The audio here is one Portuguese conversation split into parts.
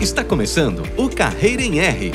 Está começando o Carreira em R.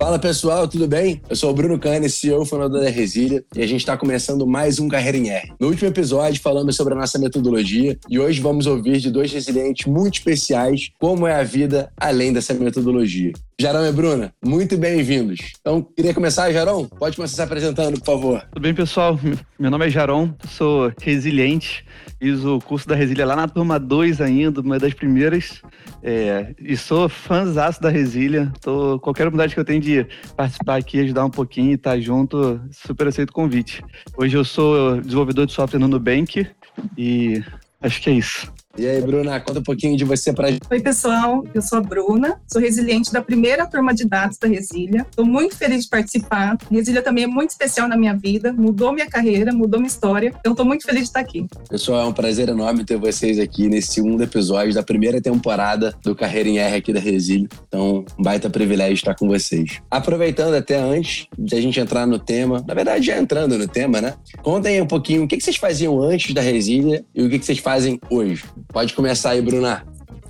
Fala pessoal, tudo bem? Eu sou o Bruno Cane, CEO e fundador da Resília, e a gente está começando mais um Carreira em R. No último episódio falamos sobre a nossa metodologia e hoje vamos ouvir de dois resilientes muito especiais como é a vida além dessa metodologia. Jarão e Bruna, muito bem-vindos. Então, queria começar, Jarão? Pode começar se apresentando, por favor. Tudo bem, pessoal? Meu nome é Jarão, sou resiliente, fiz o curso da Resília lá na turma 2 ainda, uma das primeiras, é, e sou fãzaço da Resília. Tô, qualquer oportunidade que eu tenho de participar aqui, ajudar um pouquinho e estar tá junto, super aceito o convite. Hoje eu sou desenvolvedor de software no Nubank e acho que é isso. E aí, Bruna, conta um pouquinho de você pra gente. Oi, pessoal. Eu sou a Bruna, sou resiliente da primeira turma de dados da Resília. Estou muito feliz de participar. Resília também é muito especial na minha vida, mudou minha carreira, mudou minha história. Então, estou muito feliz de estar aqui. Pessoal, é um prazer enorme ter vocês aqui nesse segundo episódio da primeira temporada do Carreira em R aqui da Resília. Então, um baita privilégio estar com vocês. Aproveitando até antes de a gente entrar no tema, na verdade, já entrando no tema, né? Contem um pouquinho o que vocês faziam antes da Resília e o que vocês fazem hoje. Pode começar aí, Bruna.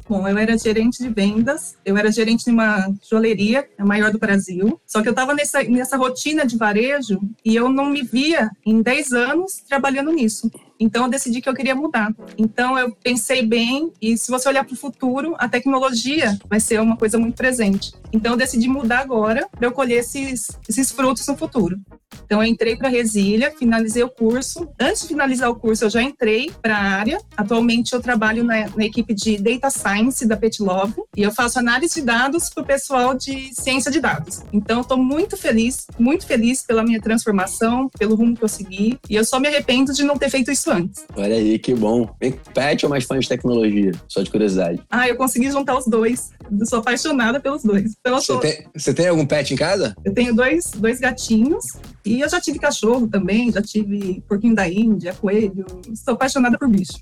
Bom, eu era gerente de vendas, eu era gerente de uma joalheria, a maior do Brasil. Só que eu estava nessa, nessa rotina de varejo e eu não me via em 10 anos trabalhando nisso. Então eu decidi que eu queria mudar. Então eu pensei bem e se você olhar para o futuro, a tecnologia vai ser uma coisa muito presente. Então eu decidi mudar agora para eu colher esses, esses frutos no futuro. Então, eu entrei para a Resília, finalizei o curso. Antes de finalizar o curso, eu já entrei para a área. Atualmente, eu trabalho na, na, equipe de Data Science da Petlove e eu faço análise de dados para o pessoal de ciência de dados. Então, estou muito feliz, muito feliz pela minha transformação, pelo rumo que eu segui e eu só me arrependo de não ter feito isso antes. Olha aí, que bom. Pet ou mais fã de tecnologia? Só de curiosidade. Ah, eu consegui juntar os dois. Eu sou apaixonada pelos dois. Então, você, sou... tem, você tem algum pet em casa? Eu tenho dois, dois gatinhos e eu já tive cachorro também, já tive porquinho da Índia, coelho. Sou apaixonada por bicho.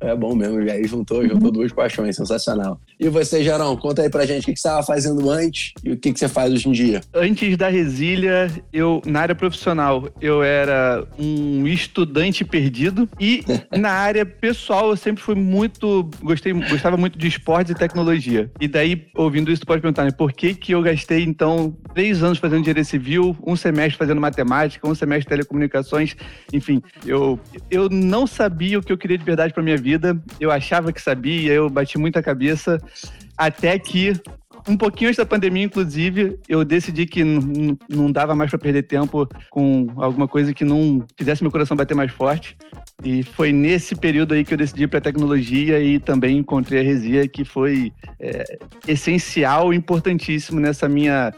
É bom mesmo, e aí juntou, juntou uhum. duas paixões, sensacional. E você, Jarão, conta aí pra gente o que, você estava fazendo antes e o que, que você faz hoje em dia. Antes da Resília, eu, na área profissional, eu era um estudante perdido e na área pessoal eu sempre fui muito, gostei, gostava muito de esportes e tecnologia. E daí, ouvindo isso, tu pode perguntar, né, por que que eu gastei, então, três anos fazendo engenharia civil, um semestre fazendo matemática, um semestre de telecomunicações, enfim, eu, eu não sabia o que eu queria de verdade para minha vida, eu achava que sabia, eu bati muita cabeça, até que um pouquinho antes da pandemia, inclusive, eu decidi que não dava mais para perder tempo com alguma coisa que não fizesse meu coração bater mais forte. E foi nesse período aí que eu decidi para tecnologia e também encontrei a Resia, que foi é, essencial, importantíssimo nessa minha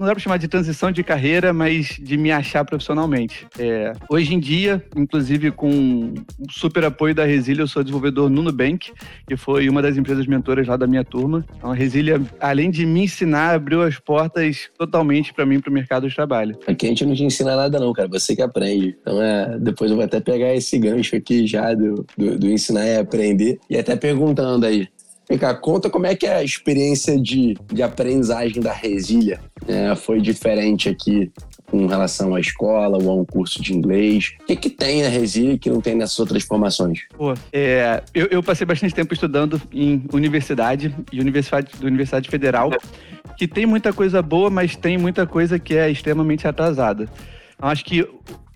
não dá para chamar de transição de carreira, mas de me achar profissionalmente. É, hoje em dia, inclusive com o super apoio da Resília, eu sou desenvolvedor no Nubank, que foi uma das empresas mentoras lá da minha turma. Então, a Resília, além de me ensinar, abriu as portas totalmente para mim para o mercado de trabalho. Aqui a gente não te ensina nada não, cara, você que aprende. Então, é, depois eu vou até pegar esse gancho aqui já do, do, do ensinar e aprender e até perguntando aí, cá, conta como é que é a experiência de, de aprendizagem da Resília é, foi diferente aqui com relação à escola ou a um curso de inglês? O que, que tem na Resília que não tem nessas outras formações? Pô, é, eu, eu, passei bastante tempo estudando em universidade e universidade, universidade federal, que tem muita coisa boa, mas tem muita coisa que é extremamente atrasada. Acho que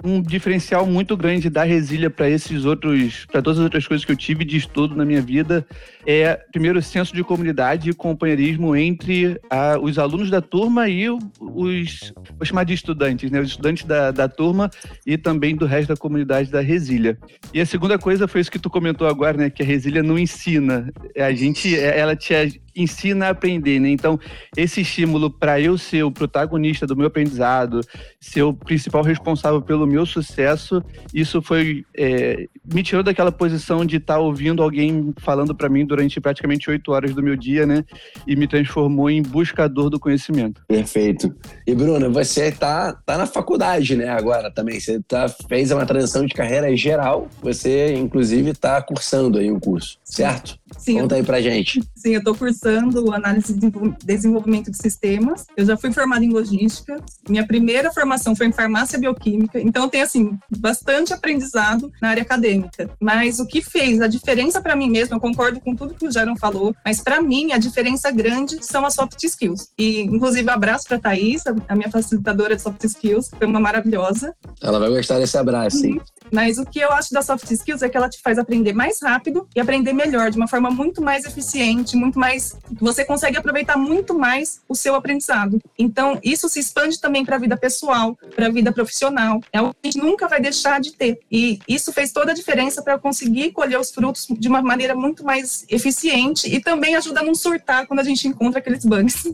um diferencial muito grande da Resília para esses outros, para todas as outras coisas que eu tive de estudo na minha vida é primeiro o senso de comunidade e companheirismo entre a, os alunos da turma e os, vou chamar de estudantes, né, os estudantes da, da turma e também do resto da comunidade da Resília. E a segunda coisa foi isso que tu comentou agora, né, que a Resília não ensina, a gente, ela te ensina a aprender, né? Então, esse estímulo para eu ser o protagonista do meu aprendizado, ser o principal responsável pelo meu sucesso, isso foi é, me tirou daquela posição de estar tá ouvindo alguém falando para mim durante praticamente oito horas do meu dia, né? E me transformou em buscador do conhecimento. Perfeito. E Bruna, você tá, tá na faculdade, né? Agora também. Você tá, fez uma transição de carreira geral. Você, inclusive, está cursando aí um curso, certo? Sim. Conta aí pra gente. Sim, eu estou cursando análise de desenvolvimento de sistemas. Eu já fui formada em logística. Minha primeira formação foi em farmácia bioquímica. Então, Então, tem, assim, bastante aprendizado na área acadêmica. Mas o que fez a diferença para mim mesmo, eu concordo com tudo que o Jaron falou, mas para mim a diferença grande são as soft skills. E, inclusive, abraço para Thaís, a minha facilitadora de soft skills, foi uma maravilhosa. Ela vai gostar desse abraço, hein? Mas o que eu acho da soft skills é que ela te faz aprender mais rápido e aprender melhor, de uma forma muito mais eficiente, muito mais. Você consegue aproveitar muito mais o seu aprendizado. Então, isso se expande também para a vida pessoal, para a vida profissional. É algo que a gente nunca vai deixar de ter. E isso fez toda a diferença para eu conseguir colher os frutos de uma maneira muito mais eficiente e também ajuda a não surtar quando a gente encontra aqueles bugs.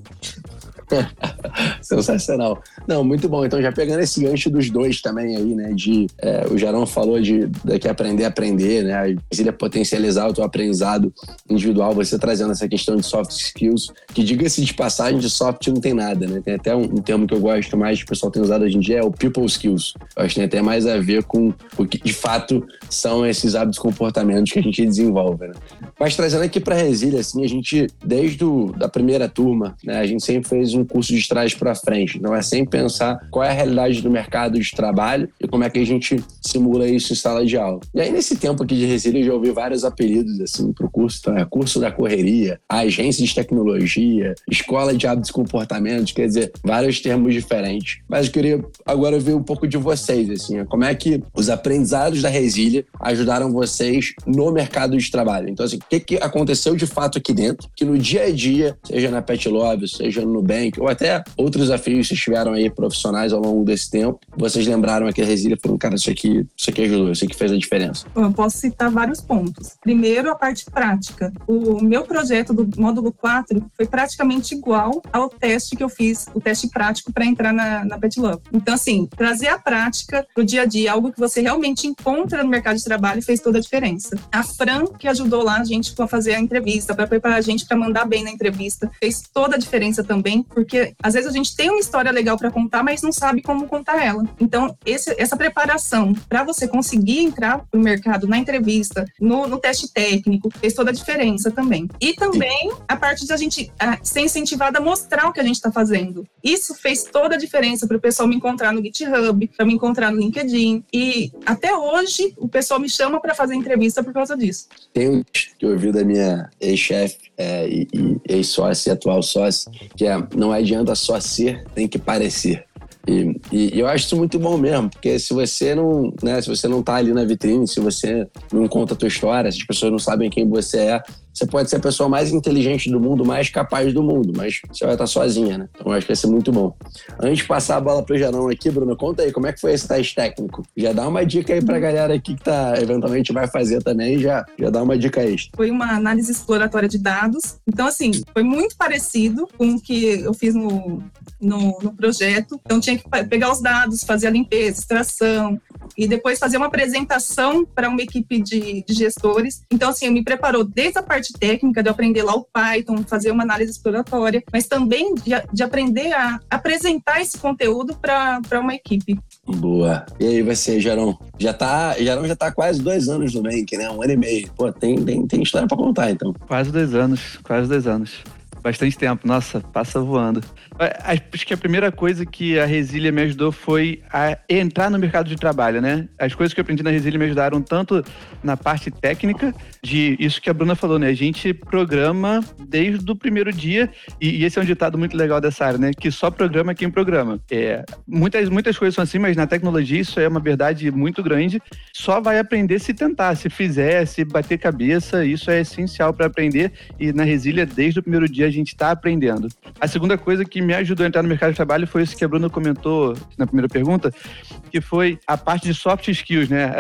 Sensacional. Não, muito bom. Então, já pegando esse gancho dos dois também aí, né? De é, o Jarão falou de daqui aprender a aprender, né? A potencializar o teu aprendizado individual, você trazendo essa questão de soft skills, que diga-se de passagem, de soft não tem nada, né? Tem até um, um, termo que eu gosto mais, que o pessoal tem usado hoje em dia, é o people skills. Eu acho que tem até mais a ver com o que de fato são esses hábitos comportamentos que a gente desenvolve, né? Mas trazendo aqui para resília, assim, a gente, desde o, da primeira turma, né? A gente sempre fez um um curso de trás para frente. Então é sempre pensar qual é a realidade do mercado de trabalho e como é que a gente simula isso em sala de aula. E aí, nesse tempo aqui de resília, eu já ouvi vários apelidos assim para o curso. É curso da correria, agência de tecnologia, escola de hábitos e comportamentos, quer dizer, vários termos diferentes. Mas eu queria agora ver um pouco de vocês, assim, como é que os aprendizados da resília ajudaram vocês no mercado de trabalho. Então, assim, o que, que aconteceu de fato aqui dentro, que no dia a dia, seja na Pet Love, seja no Nubank, ou até outros desafios que tiveram aí profissionais ao longo desse tempo, vocês lembraram aqui a resília e falaram, cara, isso aqui, isso aqui ajudou, isso aqui fez a diferença? Eu posso citar vários pontos. Primeiro, a parte prática. O meu projeto do módulo 4 foi praticamente igual ao teste que eu fiz, o teste prático para entrar na, na Pet Love. Então, assim, trazer a prática pro dia a dia, algo que você realmente encontra no mercado de trabalho, fez toda a diferença. A Fran, que ajudou lá a gente a fazer a entrevista, para preparar a gente para mandar bem na entrevista, fez toda a diferença também, porque às vezes a gente tem uma história legal para contar, mas não sabe como contar ela. Então, esse, essa preparação para você conseguir entrar no mercado na entrevista, no, no, teste técnico, fez toda a diferença também. E também a parte de a gente a, ser incentivada a mostrar o que a gente está fazendo. Isso fez toda a diferença para o pessoal me encontrar no GitHub, para me encontrar no LinkedIn. E até hoje o pessoal me chama para fazer entrevista por causa disso. Tem um que eu ouvi da minha ex-chefe é, e, e ex-sócio e atual sócio, que é não não adianta só ser, tem que parecer. E, e, eu acho isso muito bom mesmo, porque se você não, né, se você não tá ali na vitrine, se você não conta a tua história, se as pessoas não sabem quem você é, você pode ser a pessoa mais inteligente do mundo, mais capaz do mundo, mas você vai estar sozinha, né? Então eu acho que vai ser muito bom. Antes de passar a bola pro Gerão aqui, Bruno, conta aí, como é que foi esse teste técnico? Já dá uma dica aí pra galera aqui que tá, eventualmente vai fazer também, já, já dá uma dica extra. Foi uma análise exploratória de dados. Então, assim, foi muito parecido com o que eu fiz no, no, no projeto. Então, tinha que pegar os dados, fazer a limpeza, extração, e depois fazer uma apresentação para uma equipe de, de, gestores. Então, assim, me preparou desde a parte técnica, de aprender lá o Python, fazer uma análise exploratória, mas também de, de aprender a apresentar esse conteúdo para uma equipe. Boa. E aí, você, Jarão? Já tá, Jarão já tá quase dois anos no Bank, né? Um ano e meio. Pô, tem, tem, tem história para contar, então. Quase dois anos, quase dois anos. Bastante tempo, nossa, passa voando. Acho que a primeira coisa que a Resília me ajudou foi a entrar no mercado de trabalho, né? As coisas que eu aprendi na Resília me ajudaram tanto na parte técnica, de isso que a Bruna falou, né? A gente programa desde o primeiro dia, e, esse é um ditado muito legal dessa área, né? Que só programa quem programa. É, muitas, muitas coisas são assim, mas na tecnologia isso é uma verdade muito grande. Só vai aprender se tentar, se fizer, se bater cabeça, isso é essencial para aprender, e na Resília, desde o primeiro dia, a gente está aprendendo. A segunda coisa que me ajudou a entrar no mercado de trabalho foi isso que a Bruna comentou na primeira pergunta, que foi a parte de soft skills, né?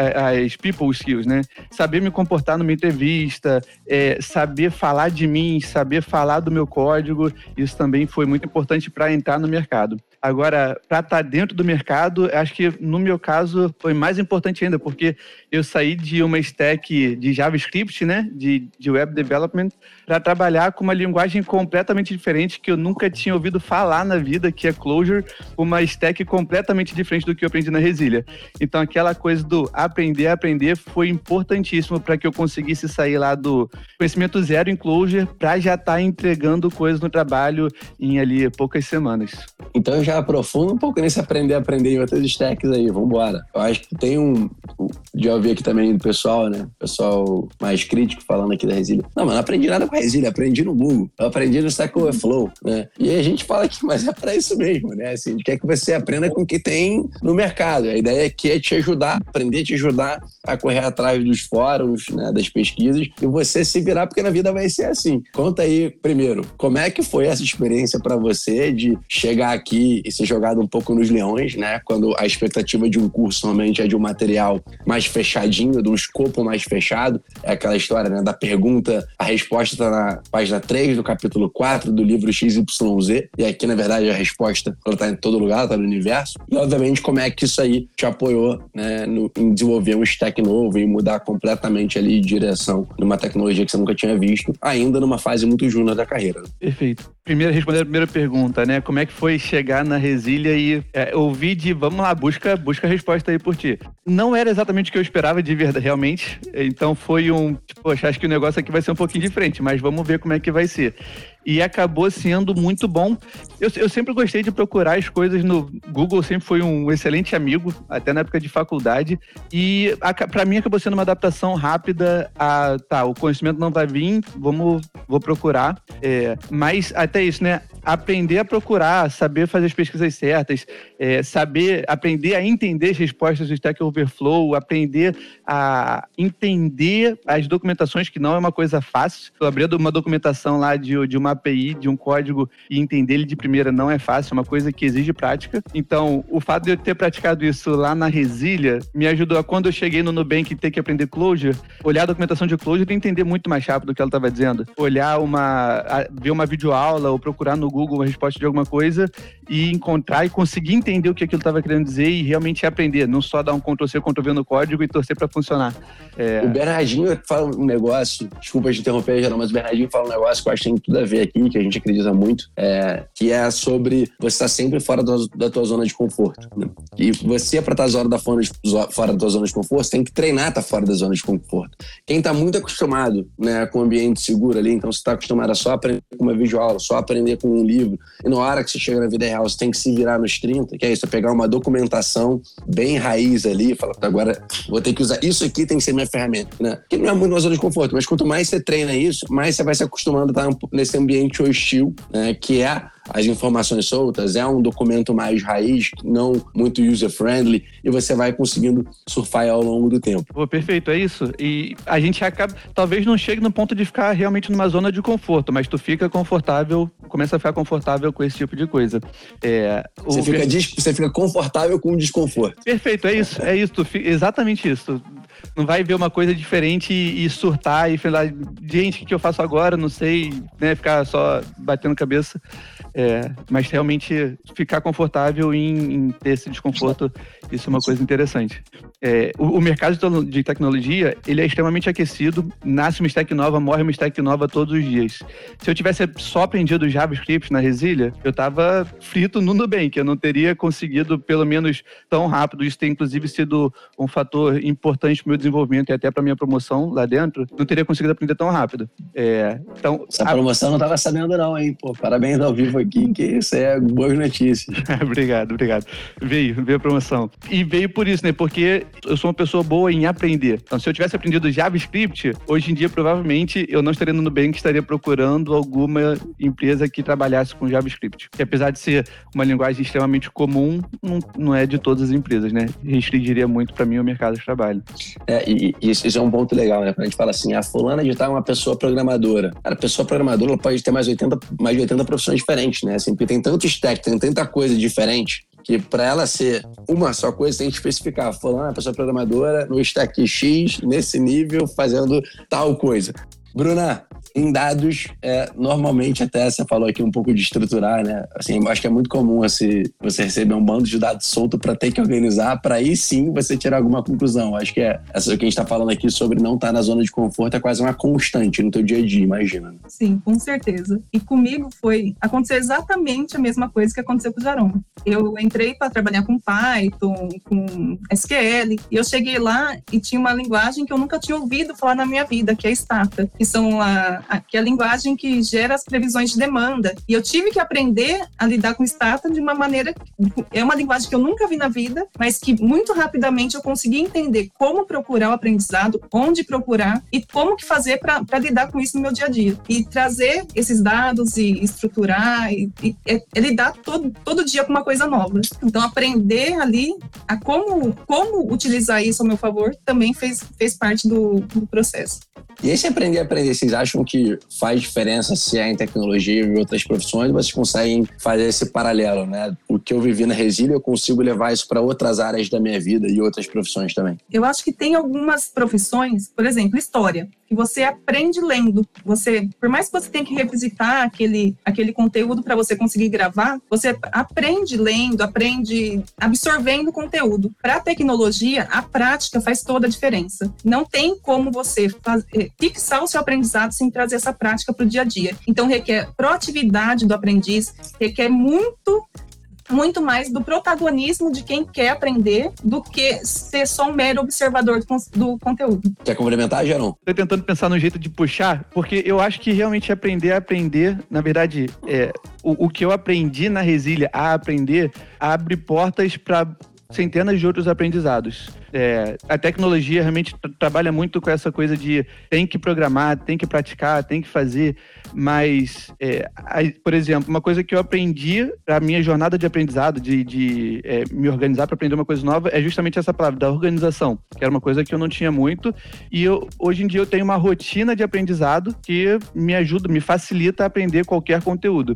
As people skills, né? Saber me comportar numa entrevista, é, saber falar de mim, saber falar do meu código, isso também foi muito importante para entrar no mercado. Agora, para estar tá dentro do mercado, acho que no meu caso foi mais importante ainda, porque eu saí de uma stack de JavaScript, né, de, de web development, para trabalhar com uma linguagem completamente diferente que eu nunca tinha ouvido falar na vida, que é Clojure, uma stack completamente diferente do que eu aprendi na Resília. Então, aquela coisa do aprender a aprender foi importantíssimo para que eu conseguisse sair lá do conhecimento zero em Clojure para já estar tá entregando coisas no trabalho em ali poucas semanas. Então, já já aprofunda um pouco nesse aprender a aprender em outras stacks aí, vambora. Eu acho que tem um. Já ouvi aqui também do pessoal, né? Pessoal mais crítico falando aqui da Resília. Não, mas não aprendi nada com a Resília, aprendi no Google. Eu aprendi no Stack Overflow, né? E a gente fala aqui, mas é para isso mesmo, né? Assim, a gente quer que você aprenda com o que tem no mercado. A ideia aqui é te ajudar, aprender, te ajudar a correr atrás dos fóruns, né, das pesquisas, e você se virar, porque na vida vai ser assim. Conta aí, primeiro, como é que foi essa experiência para você de chegar aqui e jogado um pouco nos leões, né? Quando a expectativa de um curso normalmente é de um material mais fechadinho, de um escopo mais fechado. É aquela história, né, da pergunta, a resposta está na página 3 do capítulo 4 do livro XYZ. E aqui, na verdade, a resposta ela tá em todo lugar, está no universo. E, obviamente, como é que isso aí te apoiou né, no, em desenvolver um stack novo e mudar completamente ali de direção numa tecnologia que você nunca tinha visto, ainda numa fase muito júnior da carreira. Perfeito. Primeiro, responder a primeira pergunta, né? Como é que foi chegar na Resília e é, ouvir de, vamos lá, busca, busca a resposta aí por ti. Não era exatamente o que eu esperava de verdade, realmente. Então foi um, tipo, acho que o negócio aqui vai ser um pouquinho diferente, mas vamos ver como é que vai ser e acabou sendo muito bom. Eu, eu, sempre gostei de procurar as coisas no Google, sempre foi um excelente amigo, até na época de faculdade, e para mim acabou sendo uma adaptação rápida a, tá, o conhecimento não vai vir, vamos, vou procurar, é, mas até isso, né, aprender a procurar, saber fazer as pesquisas certas, é, saber, aprender a entender as respostas do Stack Overflow, aprender a entender as documentações, que não é uma coisa fácil. Eu abri uma documentação lá de, de uma API, de um código, e entender ele de primeira não é fácil, é uma coisa que exige prática. Então, o fato de eu ter praticado isso lá na Resília me ajudou a, quando eu cheguei no Nubank e ter que aprender Clojure, olhar a documentação de Clojure e entender muito mais rápido o que ela estava dizendo. Olhar uma, ver uma videoaula ou procurar no Google a resposta de alguma coisa e encontrar e conseguir entender o que aquilo estava querendo dizer e realmente aprender, não só dar um Ctrl-C, Ctrl-V no código e torcer para funcionar. É... O Bernardinho fala um negócio, desculpa te interromper, geral, mas o Bernardinho fala um negócio que eu acho que tem tudo a ver aqui, que a gente acredita muito, é, que é sobre você estar sempre fora da, da tua zona de conforto. Né? E você, para estar fora da, fora da tua zona de conforto, tem que treinar estar fora da zona de conforto. Quem está muito acostumado né, com o ambiente seguro ali, então você está acostumado a só aprender com uma videoaula, só aprender com um livro, e na hora que você chega na vida real, você tem que se virar nos 30, que é isso, é pegar uma documentação bem raiz ali falar, agora vou ter que usar isso aqui, tem que ser minha ferramenta, né? Que não é muito uma zona de conforto, mas quanto mais você treina isso, mais você vai se acostumando a estar nesse ambiente hostil, né? Que é as informações soltas, é um documento mais raiz, não muito user-friendly, e você vai conseguindo surfar ao longo do tempo. Pô, perfeito, é isso. E a gente acaba, talvez não chegue no ponto de ficar realmente numa zona de conforto, mas tu fica confortável, começa a ficar confortável com esse tipo de coisa. É, você, fica, você fica confortável com o desconforto. Perfeito, é isso, é isso, exatamente isso não vai ver uma coisa diferente e, e surtar e falar, gente, o que eu faço agora? Não sei, né? Ficar só batendo cabeça. É, mas realmente ficar confortável em, em, ter esse desconforto, isso é uma coisa interessante. É, o, o, mercado de tecnologia, ele é extremamente aquecido, nasce uma stack nova, morre uma stack nova todos os dias. Se eu tivesse só aprendido JavaScript na Resília, eu tava frito no Nubank, eu não teria conseguido pelo menos tão rápido, isso tem inclusive sido um fator importante para o meu desenvolvimento e até para minha promoção lá dentro, não teria conseguido aprender tão rápido. É, então, Essa promoção a... não estava sabendo não, hein? Pô, parabéns ao vivo aqui, que isso é boas notícias. obrigado, obrigado. Veio, veio a promoção. E veio por isso, né? Porque eu sou uma pessoa boa em aprender. Então, se eu tivesse aprendido JavaScript, hoje em dia, provavelmente, eu não estaria no Nubank, estaria procurando alguma empresa que trabalhasse com JavaScript. Que apesar de ser uma linguagem extremamente comum, não, não é de todas as empresas, né? Restringiria muito para mim o mercado de trabalho. É, e, e, isso é um ponto legal, né? Quando a gente fala assim, a fulana de tal é uma pessoa programadora. A pessoa programadora pode ter mais, 80, mais de 80 profissões diferentes né? Assim, porque tem tanto stack, tem tanta coisa diferente que para ela ser uma só coisa, tem que especificar. Falando, a pessoa programadora no stack X, nesse nível, fazendo tal coisa. Bruna, em dados, é, normalmente até você falou aqui um pouco de estruturar, né? Assim, acho que é muito comum assim, você receber um bando de dados solto para ter que organizar, para aí sim você tirar alguma conclusão. Acho que é essa que a gente está falando aqui sobre não estar tá na zona de conforto é quase uma constante no teu dia a dia, imagina. Né? Sim, com certeza. E comigo foi acontecer exatamente a mesma coisa que aconteceu com o Jaron. Eu entrei para trabalhar com Python, com SQL, e eu cheguei lá e tinha uma linguagem que eu nunca tinha ouvido falar na minha vida, que é Stata, que são a Que é a linguagem que gera as previsões de demanda. E eu tive que aprender a lidar com Stata de uma maneira. É uma linguagem que eu nunca vi na vida, mas que muito rapidamente eu consegui entender como procurar o aprendizado, onde procurar e como que fazer para lidar com isso no meu dia a dia. E trazer esses dados e estruturar e, e é, é lidar todo, todo dia com uma coisa nova. Então, aprender ali a como, como utilizar isso ao meu favor também fez, fez parte do, do processo. E esse aprender a aprender, vocês acham que faz diferença se é em tecnologia em outras profissões? Vocês conseguem fazer esse paralelo, né? O que eu vivi na Resília, eu consigo levar isso para outras áreas da minha vida e outras profissões também? Eu acho que tem algumas profissões, por exemplo, história que você aprende lendo. Você, por mais que você tenha que revisitar aquele, aquele conteúdo para você conseguir gravar, você aprende lendo, aprende absorvendo conteúdo. Para a tecnologia, a prática faz toda a diferença. Não tem como você eh, fixar o seu aprendizado sem trazer essa prática para o dia a dia. Então, requer proatividade do aprendiz, requer muito muito mais do protagonismo de quem quer aprender do que ser só um mero observador do, conteúdo. Quer complementar, Geron? Estou tentando pensar no jeito de puxar, porque eu acho que realmente aprender a aprender, na verdade, é, o, o que eu aprendi na Resília a aprender abre portas para centenas de outros aprendizados. É, a tecnologia realmente trabalha muito com essa coisa de tem que programar, tem que praticar, tem que fazer, mas, é, a, por exemplo, uma coisa que eu aprendi para a minha jornada de aprendizado, de, de é, me organizar para aprender uma coisa nova, é justamente essa palavra, da organização, que era uma coisa que eu não tinha muito, e eu, hoje em dia eu tenho uma rotina de aprendizado que me ajuda, me facilita a aprender qualquer conteúdo.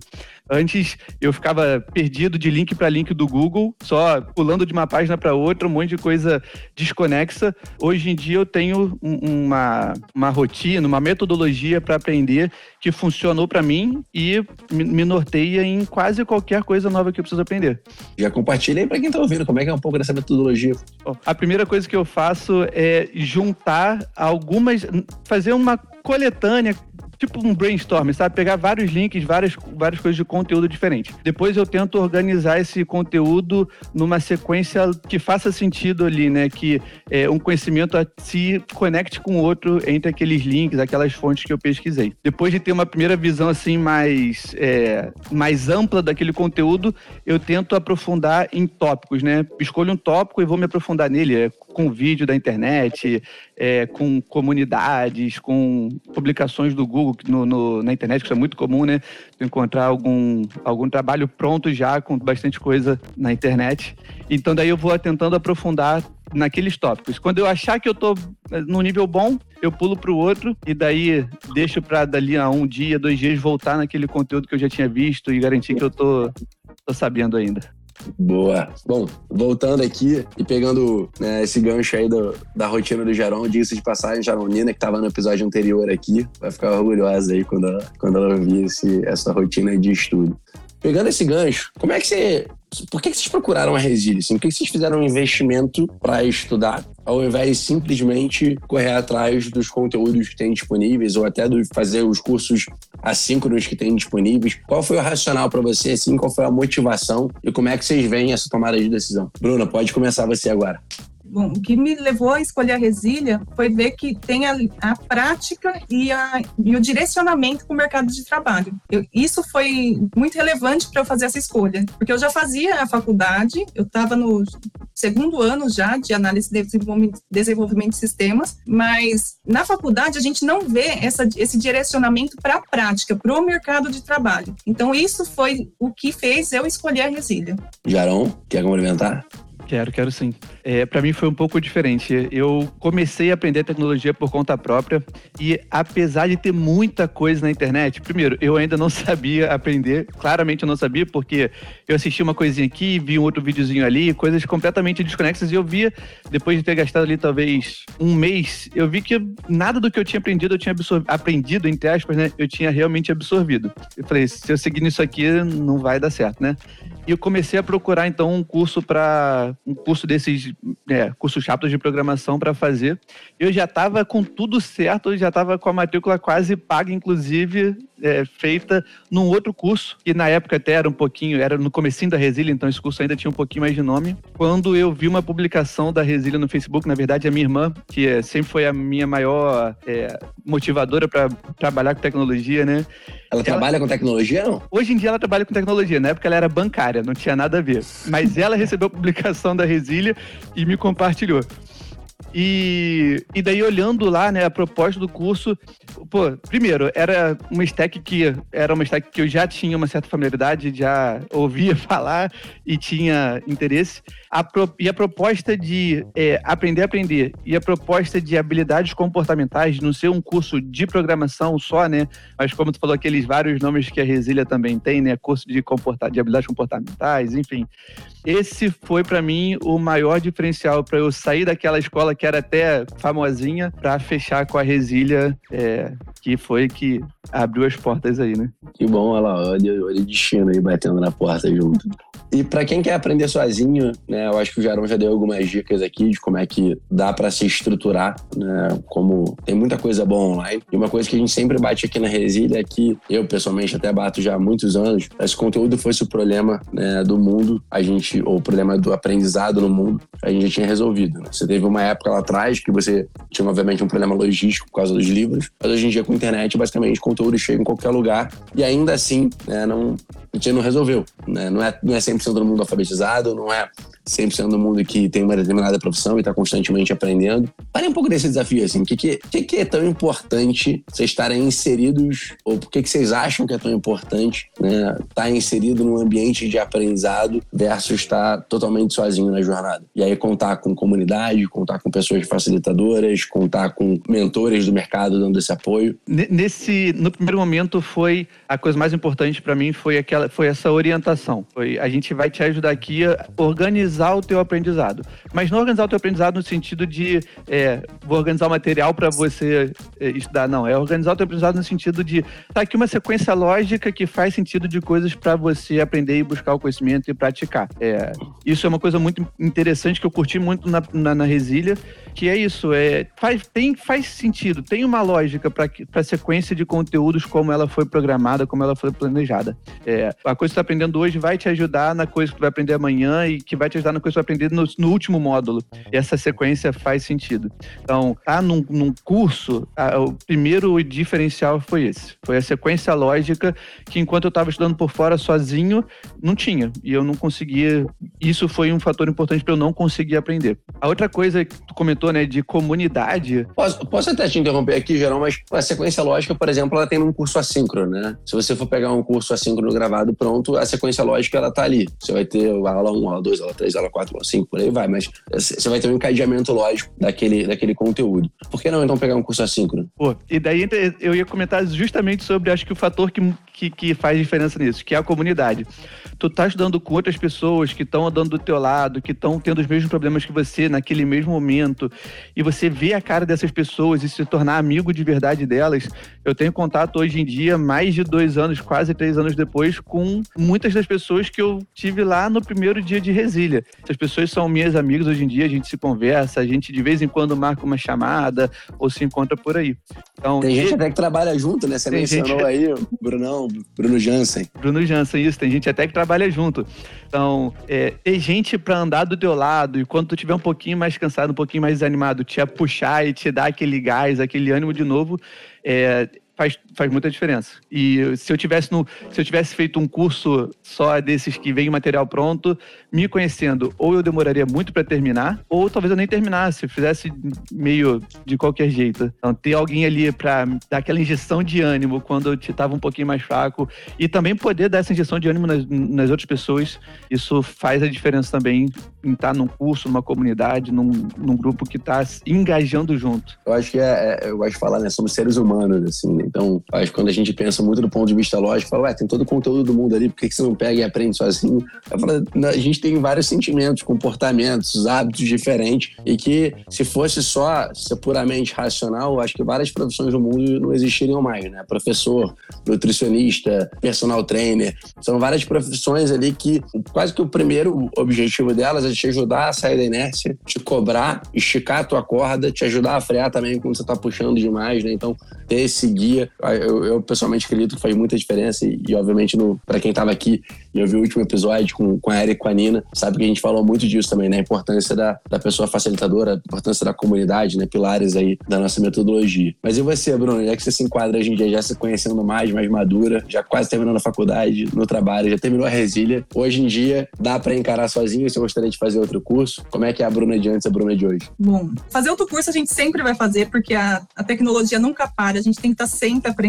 Antes eu ficava perdido de link para link do Google, só pulando de uma página para outra, um monte de coisa desconexa. Hoje em dia eu tenho uma, uma rotina, uma metodologia para aprender que funcionou para mim e me norteia em quase qualquer coisa nova que eu preciso aprender. Já compartilha aí para quem está ouvindo como é que é um pouco dessa metodologia. A primeira coisa que eu faço é juntar algumas, fazer uma coletânea tipo um brainstorm, sabe? Pegar vários links, várias, várias coisas de conteúdo diferente. Depois eu tento organizar esse conteúdo numa sequência que faça sentido ali, né? Que é, um conhecimento se conecte com o outro entre aqueles links, aquelas fontes que eu pesquisei. Depois de ter uma primeira visão assim mais, é, mais ampla daquele conteúdo, eu tento aprofundar em tópicos, né? Escolho um tópico e vou me aprofundar nele, é, com vídeo da internet, é, com comunidades, com publicações do Google no, no, na internet, que isso é muito comum, né? Encontrar algum, algum trabalho pronto já, com bastante coisa na internet. Então, daí eu vou tentando aprofundar naqueles tópicos. Quando eu achar que eu estou eh, no nível bom, eu pulo para o outro e daí deixo para dali a um dia, dois dias voltar naquele conteúdo que eu já tinha visto e garantir que eu tô, tô sabendo ainda. Boa. Bom, voltando aqui e pegando né, esse gancho aí do, da rotina do Jaron, diga-se de passagem, Jaronina, que estava no episódio anterior aqui, vai ficar orgulhosa aí quando ela, quando ela ouvir esse, essa rotina de estudo. Pegando esse gancho, como é que você por que, vocês procuraram a Resília? Assim? Por que, vocês fizeram um investimento para estudar, ao invés de simplesmente correr atrás dos conteúdos que tem disponíveis ou até de fazer os cursos assíncronos que tem disponíveis? Qual foi o racional para você? Assim, qual foi a motivação e como é que vocês veem essa tomada de decisão? Bruna, pode começar você agora. Bom, o que me levou a escolher a Resília foi ver que tem a, a prática e, a, e, o direcionamento para o mercado de trabalho. Eu, isso foi muito relevante para eu fazer essa escolha, porque eu já fazia a faculdade, eu estava no segundo ano já de análise de desenvolvimento, desenvolvimento de sistemas, mas na faculdade a gente não vê essa, esse direcionamento para a prática, para o mercado de trabalho. Então, isso foi o que fez eu escolher a Resília. Jaron, quer complementar? Quero, quero sim. É, para mim foi um pouco diferente. Eu comecei a aprender tecnologia por conta própria e apesar de ter muita coisa na internet, primeiro, eu ainda não sabia aprender, claramente eu não sabia, porque eu assisti uma coisinha aqui, vi um outro videozinho ali, coisas completamente desconexas e eu via, depois de ter gastado ali talvez um mês, eu vi que nada do que eu tinha aprendido, eu tinha aprendido, entre aspas, né, eu tinha realmente absorvido. Eu falei, se eu seguir nisso aqui, não vai dar certo, né? E eu comecei a procurar então um curso para um curso desses é, cursos chatos de programação para fazer. Eu já estava com tudo certo, já estava com a matrícula quase paga, inclusive é, feita num outro curso, que na época até era um pouquinho, era no comecinho da Resília, então esse curso ainda tinha um pouquinho mais de nome. Quando eu vi uma publicação da Resília no Facebook, na verdade a minha irmã, que é, sempre foi a minha maior é, motivadora para trabalhar com tecnologia, né? Ela, ela, trabalha com tecnologia, não? Hoje em dia ela trabalha com tecnologia. Na época ela era bancária, não tinha nada a ver. Mas ela recebeu a publicação da Resília e me compartilhou. E, e daí, olhando lá, né, a proposta do curso, pô, primeiro, era uma stack que era uma stack que eu já tinha uma certa familiaridade, já ouvia falar e tinha interesse. A pro, e a proposta de é, aprender a aprender e a proposta de habilidades comportamentais, não ser um curso de programação só, né? Mas como tu falou, aqueles vários nomes que a Resília também tem, né? Curso de, comporta, de habilidades comportamentais, enfim. Esse foi para mim o maior diferencial para eu sair daquela escola que era até famosinha para fechar com a Resília, é, que foi que abriu as portas aí, né? Que bom, olha lá, olha, olha o destino aí batendo na porta junto. E para quem quer aprender sozinho, né, eu acho que o Jarão já deu algumas dicas aqui de como é que dá para se estruturar, né, como tem muita coisa boa online. E uma coisa que a gente sempre bate aqui na Resília é que eu pessoalmente até bato já há muitos anos, se conteúdo fosse o problema né, do mundo, a gente ou o problema do aprendizado no mundo, a gente já tinha resolvido. Né? Você teve uma época lá atrás que você tinha obviamente um problema logístico por causa dos livros, mas hoje em dia com a internet basicamente conteúdo chega em qualquer lugar e ainda assim né, não gente não resolveu. Né? Não, é, não é 100% do mundo alfabetizado, não é 100% do mundo que tem uma determinada profissão e está constantemente aprendendo. Fale um pouco desse desafio, assim. O que, que, que, que é tão importante vocês estarem inseridos, ou por que, que vocês acham que é tão importante né, estar tá inserido num ambiente de aprendizado versus estar totalmente sozinho na jornada? E aí contar com comunidade, contar com pessoas facilitadoras, contar com mentores do mercado dando esse apoio. Nesse, no primeiro momento foi a coisa mais importante para mim foi aquela, foi essa orientação. Foi a gente vai te ajudar aqui a organizar o teu aprendizado. Mas não organizar o teu aprendizado no sentido de é, vou organizar o material para você é, estudar, não. É organizar o teu aprendizado no sentido de tá aqui uma sequência lógica que faz sentido de coisas para você aprender e buscar o conhecimento e praticar. É, isso é uma coisa muito interessante que eu curti muito na, na, na Resília, que é isso, é, faz, tem, faz sentido, tem uma lógica para a sequência de conteúdos como ela foi programada, como ela foi planejada. É, a coisa que você está aprendendo hoje vai te ajudar na coisa que você vai aprender amanhã e que vai te ajudar na coisa que você vai aprender no, no último módulo. E essa sequência faz sentido. Então, tá num, num curso, a, o primeiro diferencial foi esse. Foi a sequência lógica que enquanto eu estava estudando por fora sozinho, não tinha. E eu não conseguia. Isso foi um fator importante para eu não conseguir aprender. A outra coisa que tu comentou comentou, né, de comunidade. Posso, posso até te interromper aqui, Gerão, mas a sequência lógica, por exemplo, ela tem um curso assíncrono, né? Se você for pegar um curso assíncrono gravado pronto, a sequência lógica ela tá ali. Você vai ter aula 1, aula 2, aula 3, aula 4, aula 5, por aí vai, mas você vai ter um encadeamento lógico daquele, daquele conteúdo. Por que não então pegar um curso assíncrono? Pô, e daí eu ia comentar justamente sobre, acho que o fator que, que, que faz diferença nisso, que é a comunidade. Tu tá estudando com outras pessoas que estão andando do teu lado, que estão tendo os mesmos problemas que você naquele mesmo momento, e você vê a cara dessas pessoas e se tornar amigo de verdade delas. Eu tenho contato hoje em dia, mais de dois anos, quase três anos depois, com muitas das pessoas que eu tive lá no primeiro dia de Resília. Essas pessoas são minhas amigas hoje em dia, a gente se conversa, a gente de vez em quando marca uma chamada ou se encontra por aí. Então, tem gente até que trabalha junto, né? Você mencionou gente... aí, Brunão, Bruno Jansen. Bruno Jansen, isso. Tem gente até que trabalha junto. Então, é, tem gente para andar do teu lado e quando tu tiver um pouquinho mais cansado, um pouquinho mais desanimado, te puxar e te dar aquele gás, aquele ânimo de novo, é, faz, faz muita diferença. E se eu tivesse no, se eu tivesse feito um curso só desses que vem material pronto, me conhecendo, ou eu demoraria muito para terminar, ou talvez eu nem terminasse, fizesse meio de qualquer jeito. Então, ter alguém ali para dar aquela injeção de ânimo quando eu estava um pouquinho mais fraco e também poder dar essa injeção de ânimo nas, nas outras pessoas, isso faz a diferença também em estar num curso, numa comunidade, num, num grupo que está engajando junto. Eu acho que é, é, eu gosto de falar, né? Somos seres humanos, assim, né? Então, que quando a gente pensa muito do ponto de vista lógico, fala, ué, tem todo o conteúdo do mundo ali, por que, que você não pega e aprende sozinho? Falo, a gente tem vários sentimentos, comportamentos, hábitos diferentes, e que se fosse só ser puramente racional, acho que várias profissões do mundo não existiriam mais, né? Professor, nutricionista, personal trainer, são várias profissões ali que quase que o primeiro objetivo delas é te ajudar a sair da inércia, te cobrar, esticar a tua corda, te ajudar a frear também quando você tá puxando demais, né? Então, ter esse guia eu eu, eu, pessoalmente acredito que faz muita diferença e, e obviamente, para quem estava aqui e ouviu o último episódio com, com a Eric e com a Nina, sabe que a gente falou muito disso também, né? A importância da, da pessoa facilitadora, a importância da comunidade, né? Pilares aí da nossa metodologia. Mas e você, Bruno? Já que você se enquadra hoje em dia já se conhecendo mais, mais madura, já quase terminando a faculdade, no trabalho, já terminou a resília, hoje em dia dá para encarar sozinho? Você gostaria de fazer outro curso? Como é que é a Bruna de antes e a Bruna de hoje? Bom, fazer outro curso a gente sempre vai fazer, porque a, a tecnologia nunca para, a gente tem que estar sempre aprendendo.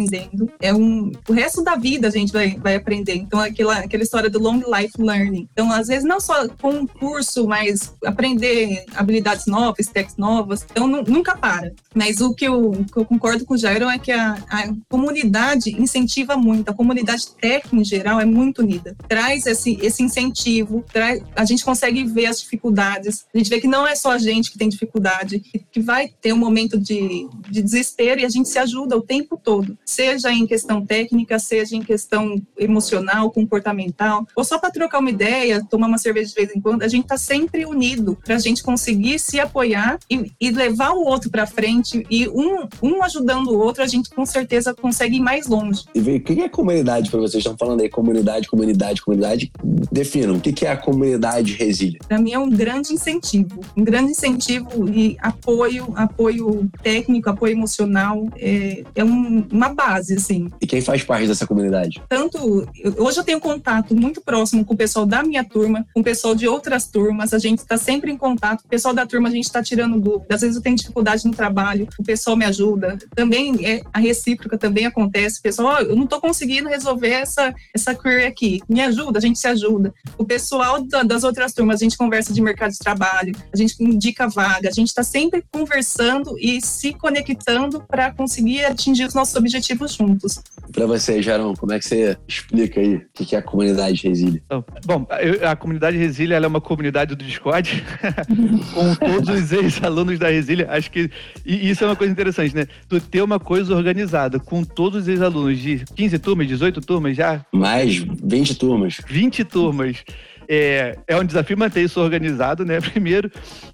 É um, o resto da vida a gente vai, vai aprender. Então, aquela, aquela história do long life learning. Então, às vezes, não só com um curso, mas aprender habilidades novas, techs novas. Então, nunca para. Mas o que eu, que eu concordo com o Jairo é que a, a, comunidade incentiva muito. A comunidade técnica, em geral, é muito unida. Traz esse, esse incentivo, traz, a gente consegue ver as dificuldades. A gente vê que não é só a gente que tem dificuldade, que, que vai ter um momento de, de desespero e a gente se ajuda o tempo todo. Seja em questão técnica, seja em questão emocional, comportamental, ou só para trocar uma ideia, tomar uma cerveja de vez em quando, a gente está sempre unido para a gente conseguir se apoiar e, e levar o outro para frente e um, um ajudando o outro, a gente com certeza consegue ir mais longe. E o que é comunidade para vocês? Estão falando aí comunidade, comunidade, comunidade. Definam, o que é a comunidade resília? Para mim é um grande incentivo, um grande incentivo e apoio, apoio técnico, apoio emocional, é, é um, uma base, assim. E quem faz parte dessa comunidade? Tanto, hoje eu tenho contato muito próximo com o pessoal da minha turma, com o pessoal de outras turmas, a gente está sempre em contato, o pessoal da turma a gente está tirando dúvidas, às vezes eu tenho dificuldade no trabalho, o pessoal me ajuda, também é, a recíproca também acontece, o pessoal, oh, eu não estou conseguindo resolver essa, essa query aqui, me ajuda, a gente se ajuda. O pessoal da, das outras turmas, a gente conversa de mercado de trabalho, a gente indica vaga, a gente está sempre conversando e se conectando para conseguir atingir os nossos objetivos juntos. Para você, Jarão, como é que você explica aí o que é a comunidade Resília? Então, bom, a comunidade Resília é uma comunidade do Discord com todos os ex-alunos da Resília. Acho que e isso é uma coisa interessante, né? Tu ter uma coisa organizada com todos os ex-alunos de 15 turmas, 18 turmas já? Mais 20 turmas. 20 turmas. É, é um desafio manter isso organizado, né? Primeiro,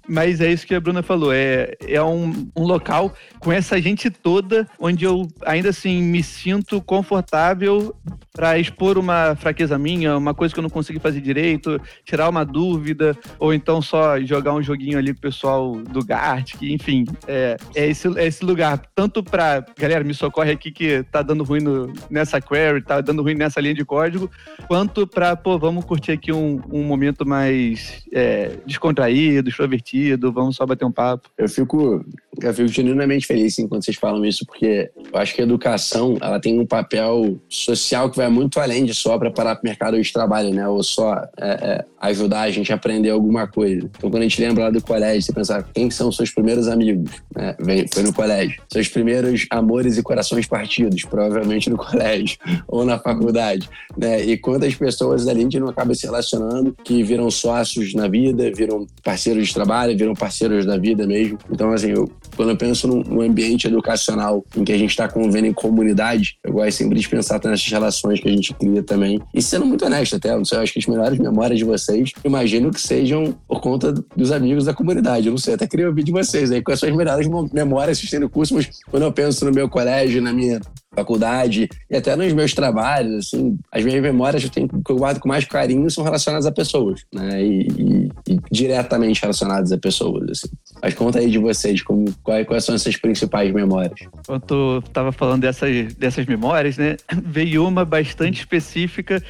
mas é isso que a Bruna falou. É, é um, um local com essa gente toda, onde eu ainda assim me sinto confortável para expor uma fraqueza minha, uma coisa que eu não consegui fazer direito, tirar uma dúvida, ou então só jogar um joguinho ali com o pessoal do Gartic, enfim. É, é, esse, é esse lugar, tanto para galera, me socorre aqui que tá dando ruim no, nessa query, tá dando ruim nessa linha de código, quanto para, pô, vamos curtir aqui um, um momento mais é, descontraído, extrovertido, vamos só bater um papo. Eu fico, eu fico genuinamente feliz sim, quando vocês falam isso, porque eu acho que a educação ela tem um papel social que vai muito além de só preparar para o mercado de trabalho, né? Ou só é, é, ajudar a gente a aprender alguma coisa. Então, quando a gente lembra lá do colégio, você pensar quem são seus primeiros amigos, né? Foi no colégio. Seus primeiros amores e corações partidos, provavelmente no colégio ou na faculdade, né? E quantas pessoas ali a gente não acaba se relacionando que viram sócios na vida, viram parceiros de trabalho, viram parceiros da vida mesmo. Então, assim, eu, quando eu penso num, ambiente educacional em que a gente está convivendo em comunidade, eu gosto sempre de pensar nessas relações que a gente cria também. E sendo muito honesto até, não sei, eu acho que as melhores memórias de vocês, imagino que sejam por conta dos amigos da comunidade. Eu não sei, até queria ouvir de vocês aí, são as melhores memórias assistindo o curso, mas quando eu penso no meu colégio, na minha faculdade e até nos meus trabalhos, assim, as minhas memórias que eu, tenho, que eu guardo com mais carinho são relacionadas a pessoas, né? E, e, e diretamente relacionadas a pessoas, assim. Mas conta aí de vocês, como, quais, quais são essas principais memórias? Quando eu tava falando dessas, dessas memórias, né? Veio uma bastante específica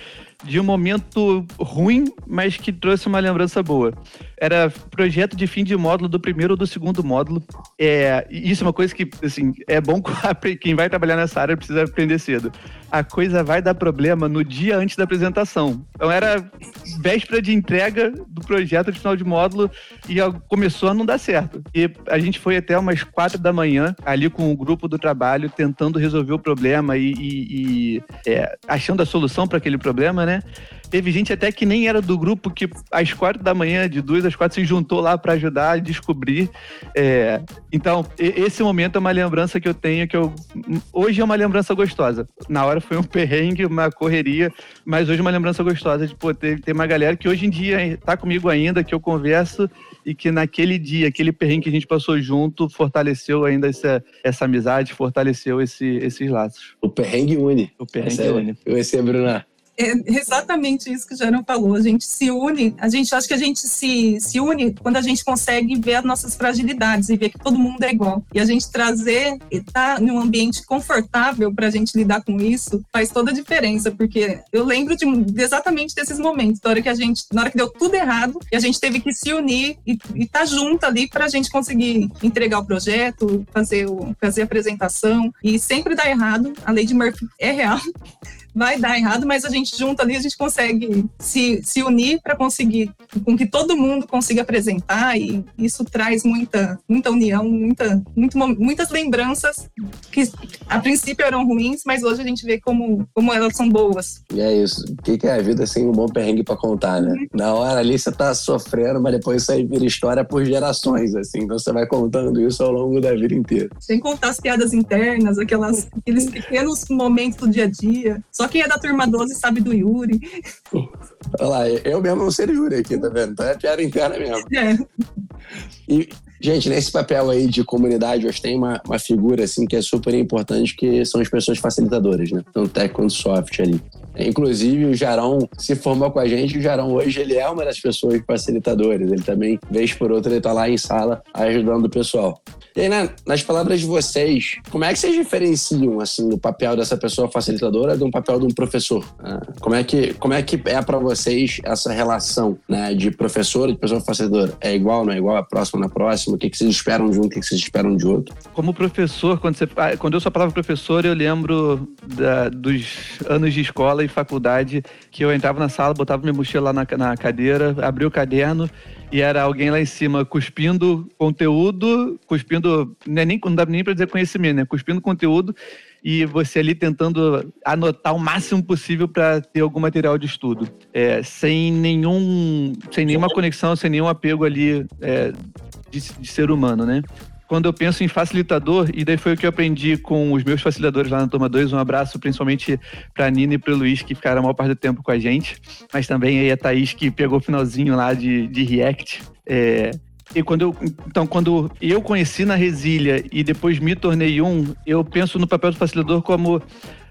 de um momento ruim, mas que trouxe uma lembrança boa era projeto de fim de módulo do primeiro ou do segundo módulo. É, isso é uma coisa que, assim, é bom quem vai trabalhar nessa área precisa aprender cedo. A coisa vai dar problema no dia antes da apresentação. Então era véspera de entrega do projeto de final de módulo e começou a não dar certo. E a gente foi até umas quatro da manhã ali com o grupo do trabalho tentando resolver o problema e, e, e é, achando a solução para aquele problema, né? Teve gente até que nem era do grupo que às quatro da manhã, de duas às quatro, se juntou lá para ajudar a descobrir. É, então, esse momento é uma lembrança que eu tenho que eu hoje é uma lembrança gostosa. Na hora foi um perrengue, uma correria, mas hoje é uma lembrança gostosa de pô, ter, uma galera que hoje em dia tá comigo ainda, que eu converso e que naquele dia, aquele perrengue que a gente passou junto, fortaleceu ainda essa, essa amizade, fortaleceu esse, esses laços. O perrengue une. O perrengue une. Eu sei, Bruna. É exatamente isso que o Jaron falou. A gente se une, a gente acha que a gente se, se une quando a gente consegue ver as nossas fragilidades e ver que todo mundo é igual. E a gente trazer e estar tá num ambiente confortável para a gente lidar com isso faz toda a diferença, porque eu lembro de, de, exatamente desses momentos, na hora que a gente, na hora que deu tudo errado e a gente teve que se unir e estar tá junto ali para a gente conseguir entregar o projeto, fazer, o, fazer a apresentação e sempre dá errado. A lei de Murphy é real vai dar errado, mas a gente junto ali, a gente consegue se, se unir para conseguir com que todo mundo consiga apresentar e isso traz muita, muita união, muita, muito, muitas lembranças que a princípio eram ruins, mas hoje a gente vê como, como elas são boas. E é isso. O que, é a vida sem um bom perrengue para contar, né? Uhum. Na hora ali você tá sofrendo, mas depois isso aí vira história por gerações, assim. Então você vai contando isso ao longo da vida inteira. Sem contar as piadas internas, aquelas, aqueles pequenos momentos do dia a dia. Só quem é da turma 12 sabe do Yuri. Olha lá, eu mesmo não sei do Yuri aqui, tá vendo? Então é piada interna mesmo. É. E, gente, nesse papel aí de comunidade, hoje tem uma, uma figura assim que é super importante, que são as pessoas facilitadoras, né? Tanto tech quanto soft ali. Inclusive, o Jarão se formou com a gente. O Jarão hoje ele é uma das pessoas facilitadoras. Ele também, vez por outra, ele tá lá em sala ajudando o pessoal. E aí, né, nas palavras de vocês, como é que vocês diferenciam assim o papel dessa pessoa facilitadora de um papel de um professor? Ah, como é que como é que é para vocês essa relação, né, de professor e de pessoa facilitadora? É igual, não é igual? É próximo na próxima? O que, que vocês esperam de um? O que, que vocês esperam de outro? Como professor, quando você ah, quando eu sou a palavra professor, eu lembro da, dos anos de escola e faculdade que eu entrava na sala, botava minha mochila lá na, na cadeira, abria o caderno e era alguém lá em cima cuspindo conteúdo, cuspindo, não, é nem, não dá nem para dizer conhecimento, né? Cuspindo conteúdo e você ali tentando anotar o máximo possível para ter algum material de estudo, é, sem nenhum, sem nenhuma conexão, sem nenhum apego ali é, de, de ser humano, né? Quando eu penso em facilitador, e daí foi o que eu aprendi com os meus facilitadores lá na Turma 2, um abraço principalmente para a Nina e para o Luiz, que ficaram a maior parte do tempo com a gente, mas também aí a Thaís, que pegou o finalzinho lá de, de React. É, e quando eu, então, quando eu conheci na Resília e depois me tornei um, eu penso no papel do facilitador como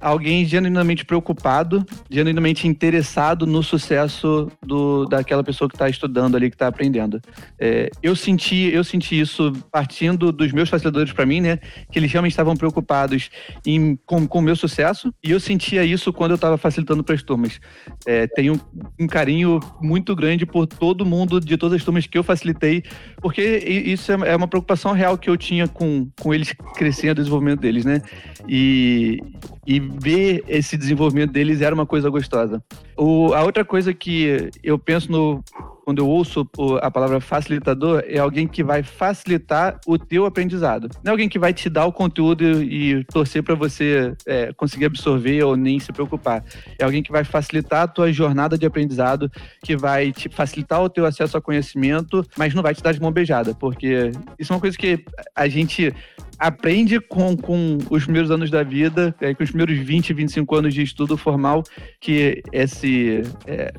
alguém genuinamente preocupado, genuinamente interessado no sucesso do, daquela pessoa que está estudando ali, que está aprendendo. É, eu senti eu senti isso partindo dos meus facilitadores para mim, né? Que eles realmente estavam preocupados em, com, o meu sucesso e eu sentia isso quando eu estava facilitando para as turmas. É, tenho um, um carinho muito grande por todo mundo de todas as turmas que eu facilitei, porque isso é, é uma preocupação real que eu tinha com, com eles crescendo, o desenvolvimento deles, né? E, e ver esse desenvolvimento deles era uma coisa gostosa. O, a outra coisa que eu penso no quando eu ouço a palavra facilitador, é alguém que vai facilitar o teu aprendizado. Não é alguém que vai te dar o conteúdo e torcer para você é, conseguir absorver ou nem se preocupar. É alguém que vai facilitar a tua jornada de aprendizado, que vai te facilitar o teu acesso a conhecimento, mas não vai te dar de mão beijada, porque isso é uma coisa que a gente aprende com, com os primeiros anos da vida, é, com os primeiros 20, 25 anos de estudo formal, que esse é,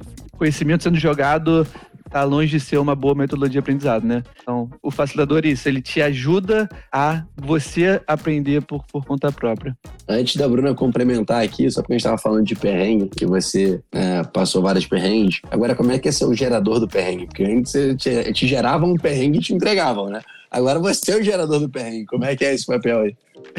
conhecimento sendo jogado tá longe de ser uma boa metodologia de aprendizado, né? Então, o facilitador é isso, ele te ajuda a você aprender por, por conta própria. Antes da Bruna complementar aqui, só porque a gente estava falando de perrengue, que você né, passou vários perrengues, agora como é que é ser o gerador do perrengue? Porque antes te, te geravam um perrengue e te entregavam, né? Agora você é o gerador do perrengue. Como é que é esse papel aí?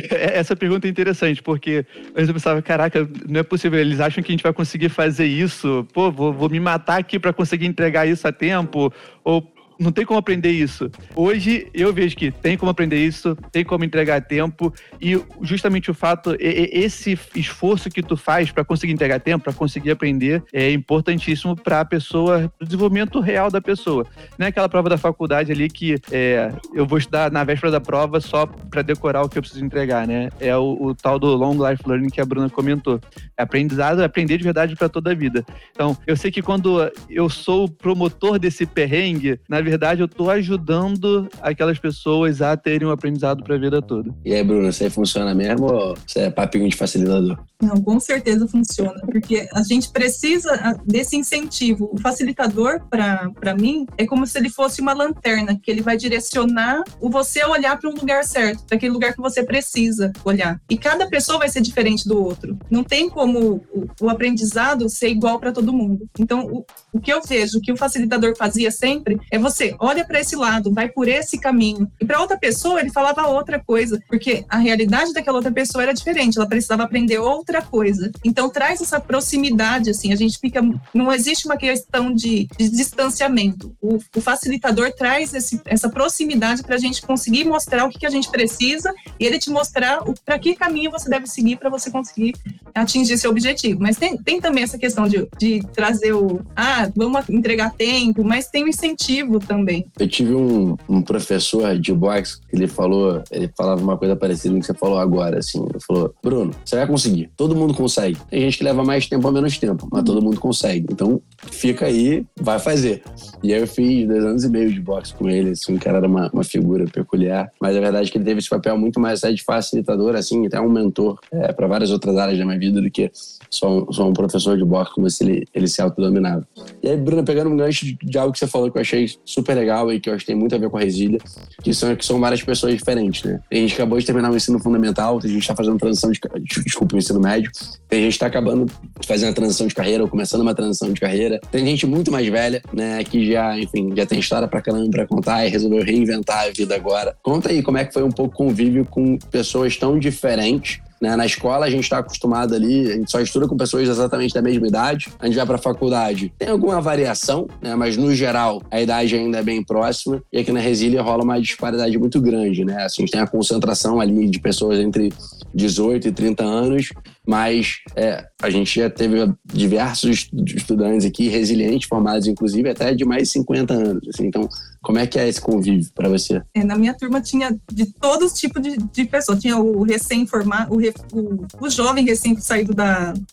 É, essa pergunta é interessante, porque eu pensava, caraca, não é possível, eles acham que a gente vai conseguir fazer isso, pô, vou, vou me matar aqui para conseguir entregar isso a tempo, ou não tem como aprender isso. Hoje eu vejo que tem como aprender isso, tem como entregar tempo e justamente o fato, esse esforço que tu faz para conseguir entregar tempo, para conseguir aprender, é importantíssimo para a pessoa, o desenvolvimento real da pessoa. Não é aquela prova da faculdade ali que é, eu vou estudar na véspera da prova só para decorar o que eu preciso entregar, né? É o, o, tal do long life learning que a Bruna comentou. É aprendizado, é aprender de verdade para toda a vida. Então, eu sei que quando eu sou promotor desse perrengue, na verdade eu estou ajudando aquelas pessoas a terem um aprendizado para a vida toda. E aí, Bruna, isso aí funciona mesmo ou você é papinho de facilitador? Não, com certeza funciona, porque a gente precisa ah, desse incentivo. O facilitador, para mim, é como se ele fosse uma lanterna, que ele vai direcionar o você olhar para um lugar certo, para aquele lugar que você precisa olhar. E cada pessoa vai ser diferente do outro. Não tem como o, o aprendizado ser igual para todo mundo. Então, o, o que eu vejo que o facilitador fazia sempre é você olha para esse lado, vai por esse caminho. E para outra pessoa, ele falava outra coisa, porque a realidade daquela outra pessoa era diferente, ela precisava aprender outra coisa. Então, traz essa proximidade, assim, a gente fica. Não existe uma questão de, de distanciamento. O, o, facilitador traz esse, essa proximidade para a gente conseguir mostrar o que, que a gente precisa e ele te mostrar para que caminho você deve seguir para você conseguir atingir seu objetivo. Mas tem, tem também essa questão de, de trazer o. Ah, vamos entregar tempo, mas tem o incentivo também. Eu tive um, um professor de boxe que ele falou, ele falava uma coisa parecida com o que você falou agora, assim. Ele falou: Bruno, você vai conseguir. Todo mundo consegue. Tem gente que leva mais tempo ou menos tempo, mas todo mundo consegue. Então, fica aí, vai fazer. E aí eu fiz dois anos e meio de boxe com ele, assim, o cara era uma, uma figura peculiar. Mas a verdade é que ele teve esse papel muito mais de facilitador, assim, até um mentor é, para várias outras áreas da minha vida do que só um, só um professor de boxe, como se ele, ele se autodominava. E aí, Bruna, pegando um gancho de, algo que você falou que eu achei super legal e que eu acho que tem muito a ver com a resília, que são, que são várias pessoas diferentes, né? A gente acabou de terminar o ensino fundamental, a gente está fazendo transição de, desculpa, o ensino médio, a gente está acabando de fazer uma transição de carreira ou começando uma transição de carreira. Tem gente muito mais velha, né, que já, enfim, já tem história pra caramba pra contar e resolveu reinventar a vida agora. Conta aí como é que foi um pouco convívio com pessoas tão diferentes né? Na escola a gente está acostumado ali, a gente só estuda com pessoas exatamente da mesma idade. A gente vai para a faculdade, tem alguma variação, né? mas no geral a idade ainda é bem próxima. E aqui na Resília rola uma disparidade muito grande. Né? Assim, a gente tem a concentração ali de pessoas entre 18 e 30 anos, mas é, a gente já teve diversos estudantes aqui resilientes, formados inclusive até de mais de 50 anos. Assim, então, como é que é esse convívio para você? É, na minha turma tinha de todos os tipos de, de pessoas. Tinha o recém-formado, o, o, o, jovem recém-saído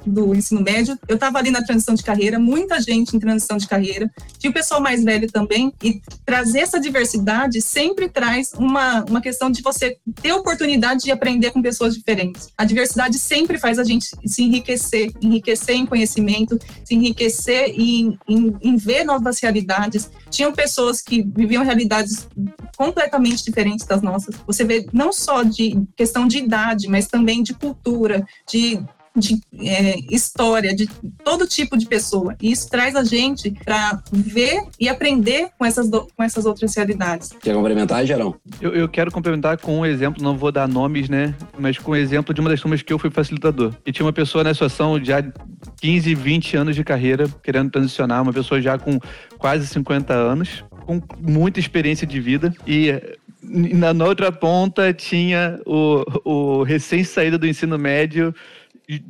do ensino médio. Eu estava ali na transição de carreira, muita gente em transição de carreira. Tinha o pessoal mais velho também. E trazer essa diversidade sempre traz uma, uma questão de você ter oportunidade de aprender com pessoas diferentes. A diversidade sempre faz a gente se enriquecer, enriquecer em conhecimento, se enriquecer em, em, em ver novas realidades. Tinham pessoas que viviam realidades completamente diferentes das nossas. Você vê não só de questão de idade, mas também de cultura, de de é, história, de todo tipo de pessoa. E isso traz a gente para ver e aprender com essas, do, com essas outras realidades. Quer complementar, Gerão? Eu, eu, quero complementar com um exemplo, não vou dar nomes, né? Mas com um exemplo de uma das turmas que eu fui facilitador. E tinha uma pessoa na situação já 15, 20 anos de carreira, querendo transicionar, uma pessoa já com quase 50 anos, com muita experiência de vida e na, na outra ponta tinha o, o recém-saído do ensino médio,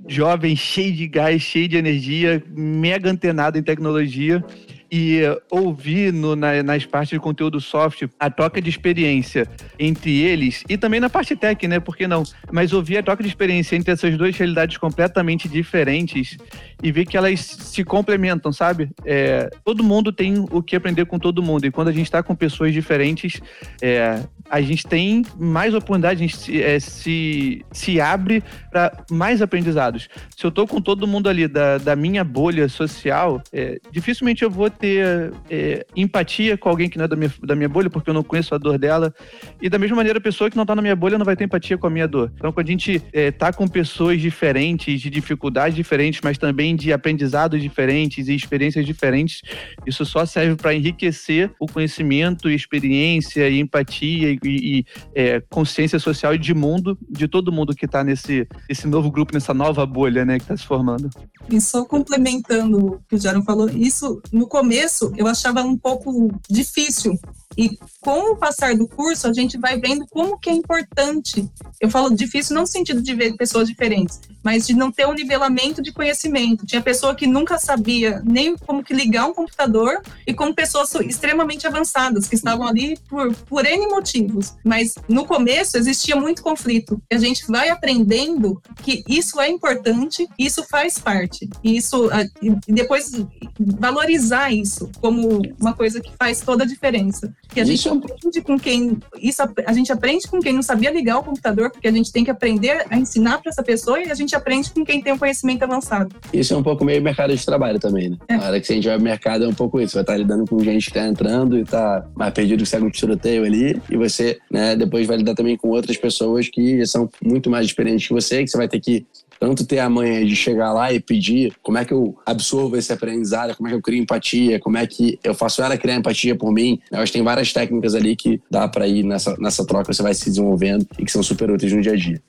jovem, cheio de gás, cheio de energia, mega antenado em tecnologia e ouvir no, na, nas partes de conteúdo soft a troca de experiência entre eles e também na parte tech, né? Por que não? Mas ouvir a troca de experiência entre essas duas realidades completamente diferentes e ver que elas se complementam, sabe? É, todo mundo tem o que aprender com todo mundo e quando a gente está com pessoas diferentes, é, a gente tem mais oportunidade, a gente se, é, se, se abre para mais aprendizados. Se eu tô com todo mundo ali da, da minha bolha social, é, dificilmente eu vou ter é, empatia com alguém que não é da minha, da minha bolha, porque eu não conheço a dor dela. E da mesma maneira, a pessoa que não tá na minha bolha não vai ter empatia com a minha dor. Então, quando a gente é, tá com pessoas diferentes, de dificuldades diferentes, mas também de aprendizados diferentes e experiências diferentes, isso só serve para enriquecer o conhecimento, experiência, e empatia e e, é, consciência social e de mundo de todo mundo que está nesse esse novo grupo, nessa nova bolha, né, que está se formando. E só complementando o que o Jaron falou, isso no começo eu achava um pouco difícil, e com o passar do curso, a gente vai vendo como que é importante. Eu falo difícil não no sentido de ver pessoas diferentes, mas de não ter um nivelamento de conhecimento. Tinha pessoa que nunca sabia nem como que ligar um computador e como pessoas extremamente avançadas que estavam ali por, por N motivos. Mas no começo existia muito conflito. E a gente vai aprendendo que isso é importante, isso faz parte. E isso e depois valorizar como uma coisa que faz toda a diferença. Que a gente isso... aprende com quem isso a gente aprende com quem não sabia ligar o computador, porque a gente tem que aprender a ensinar para essa pessoa e a gente aprende com quem tem um conhecimento avançado. Isso é um pouco meio mercado de trabalho também, né? É. Na hora que a gente vai pro mercado é um pouco isso, vai estar lidando com gente que está entrando e está mais perdido que segue um tiroteio ali, e você, né, depois vai lidar também com outras pessoas que são muito mais experientes que você, que você vai ter que tanto ter a manha de chegar lá e pedir como é que eu absorvo esse aprendizado, como é que eu crio empatia, como é que eu faço ela criar empatia por mim. Eu acho que tem várias técnicas ali que dá para ir nessa, nessa troca, você vai se desenvolvendo e que são super úteis no dia a dia.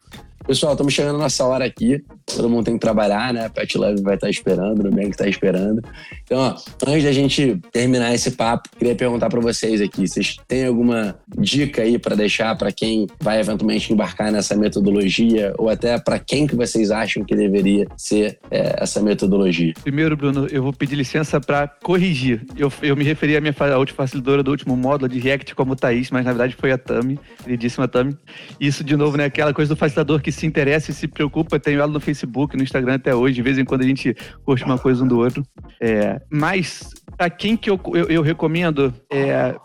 Pessoal, estamos chegando nessa hora aqui. Todo mundo tem que trabalhar, né? Pet Love vai estar esperando, o Bem está esperando. Então, ó, antes da gente terminar esse papo, queria perguntar para vocês aqui: vocês têm alguma dica aí para deixar para quem vai eventualmente embarcar nessa metodologia ou até para quem que vocês acham que deveria ser é, essa metodologia? Primeiro, Bruno, eu vou pedir licença para corrigir. Eu, eu me referi à minha facilitadora do último módulo de React como Thaís, mas na verdade foi a Tami, queridíssima Tami. Isso, de novo, né? Aquela coisa do facilitador que se interessa e se preocupa. Tenho ela no Facebook, no Instagram até hoje. De vez em quando a gente curte uma coisa um do outro. É, mas para quem que eu, eu, eu recomendo é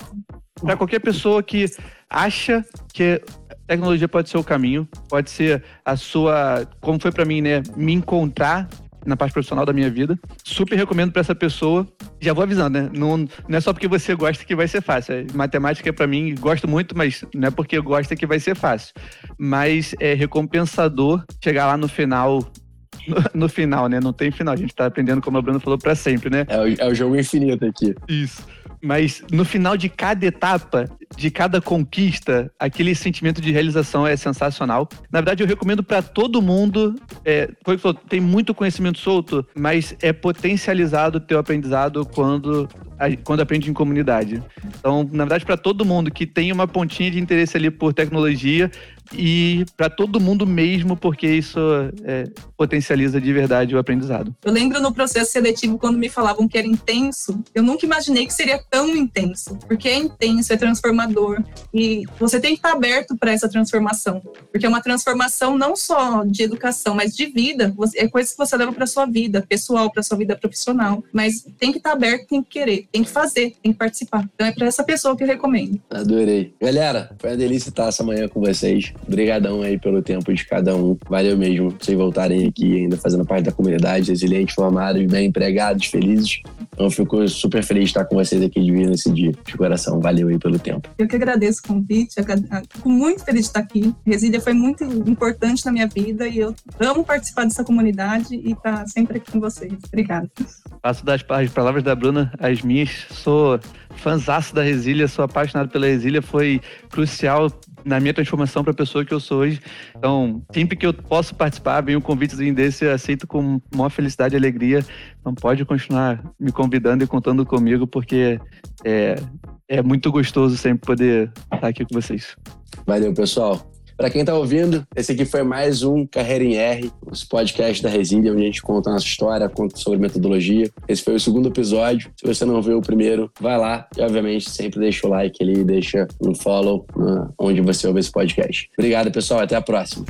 para qualquer pessoa que acha que tecnologia pode ser o caminho, pode ser a sua, como foi para mim, né, me encontrar na parte profissional da minha vida. Super recomendo para essa pessoa. Já vou avisando, né? Não, não é só porque você gosta que vai ser fácil. É, matemática, para mim, gosto muito, mas não é porque gosta que vai ser fácil. Mas é recompensador chegar lá no final no, no, final, né? Não tem final. A gente tá aprendendo, como a Bruna falou, para sempre, né? É o, é o jogo infinito aqui. Isso. Mas no final de cada etapa, de cada conquista, aquele sentimento de realização é sensacional. Na verdade, eu recomendo para todo mundo. É, tem muito conhecimento solto, mas é potencializado o teu aprendizado quando, quando aprende em comunidade. Então, na verdade, para todo mundo que tem uma pontinha de interesse ali por tecnologia, e para todo mundo mesmo, porque isso é, potencializa de verdade o aprendizado. Eu lembro no processo seletivo, quando me falavam que era intenso, eu nunca imaginei que seria tão intenso, porque é intenso, é transformador, e você tem que estar aberto para essa transformação, porque é uma transformação não só de educação, mas de vida, é coisa que você leva para sua vida pessoal, para sua vida profissional, mas tem que estar aberto, tem que querer, tem que fazer, tem que participar. Então é para essa pessoa que eu recomendo. Adorei. Galera, foi uma delícia estar essa manhã com vocês. Obrigadão aí pelo tempo de cada um. Valeu mesmo vocês voltarem aqui ainda fazendo parte da comunidade, resilientes, formados, bem empregados, felizes. Então, fico super feliz de estar com vocês aqui de vir nesse dia. De coração, valeu aí pelo tempo. Eu que agradeço o convite, fico muito feliz de estar aqui. Resília foi muito importante na minha vida e eu amo participar dessa comunidade e estar sempre aqui com vocês. Obrigada. Faço das palavras da Bruna as minhas. Sou fãzaço da Resília, sou apaixonado pela Resília. Foi crucial na minha transformação para a pessoa que eu sou hoje. Então, sempre que eu posso participar, vem um convitezinho desse, eu aceito com maior felicidade e alegria. Então, pode continuar me convidando e contando comigo, porque é, é muito gostoso sempre poder estar aqui com vocês. Valeu, pessoal. Para quem está ouvindo, esse aqui foi mais um Carreira em R, os podcast da Resília, onde a gente conta a nossa história, conta sobre metodologia. Esse foi o segundo episódio. Se você não viu o primeiro, vai lá e, obviamente, sempre deixa o like ali, deixa um follow uh, onde você ouve esse podcast. Obrigado, pessoal. Até a próxima.